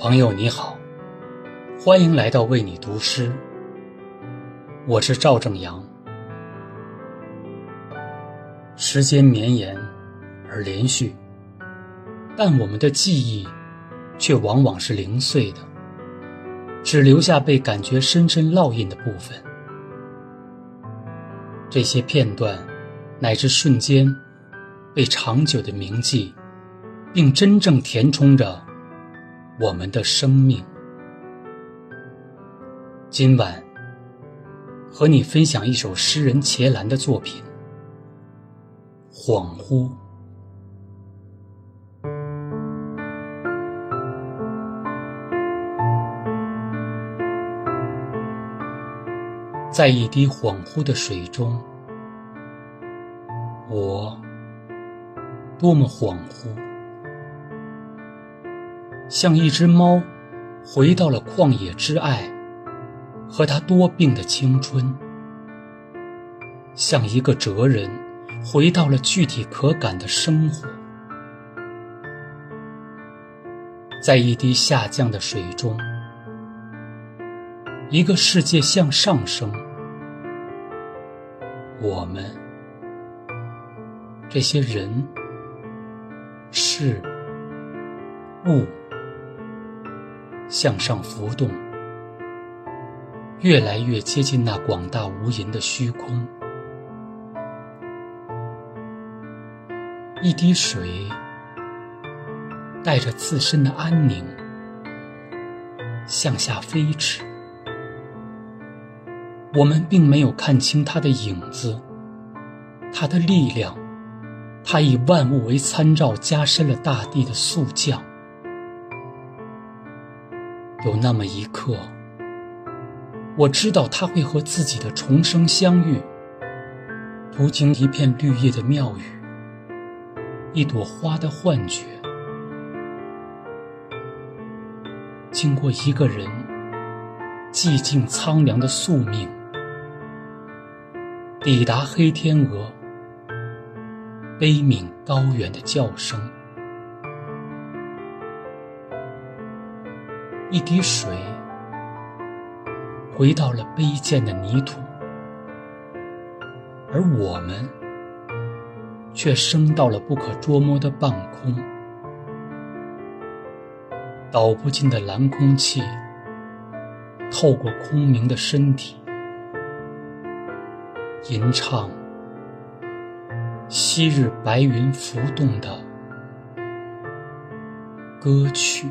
朋友你好，欢迎来到为你读诗。我是赵正阳。时间绵延而连续，但我们的记忆却往往是零碎的，只留下被感觉深深烙印的部分。这些片段乃至瞬间，被长久的铭记，并真正填充着。我们的生命。今晚和你分享一首诗人茄兰的作品《恍惚》。在一滴恍惚的水中，我多么恍惚。像一只猫，回到了旷野之爱，和他多病的青春；像一个哲人，回到了具体可感的生活。在一滴下降的水中，一个世界向上升。我们这些人、事、物。向上浮动，越来越接近那广大无垠的虚空。一滴水带着自身的安宁向下飞驰，我们并没有看清它的影子，它的力量，它以万物为参照，加深了大地的速降。有那么一刻，我知道他会和自己的重生相遇，途经一片绿叶的庙宇，一朵花的幻觉，经过一个人寂静苍凉的宿命，抵达黑天鹅悲悯高远的叫声。一滴水回到了卑贱的泥土，而我们却升到了不可捉摸的半空。倒不尽的蓝空气透过空明的身体，吟唱昔日白云浮动的歌曲。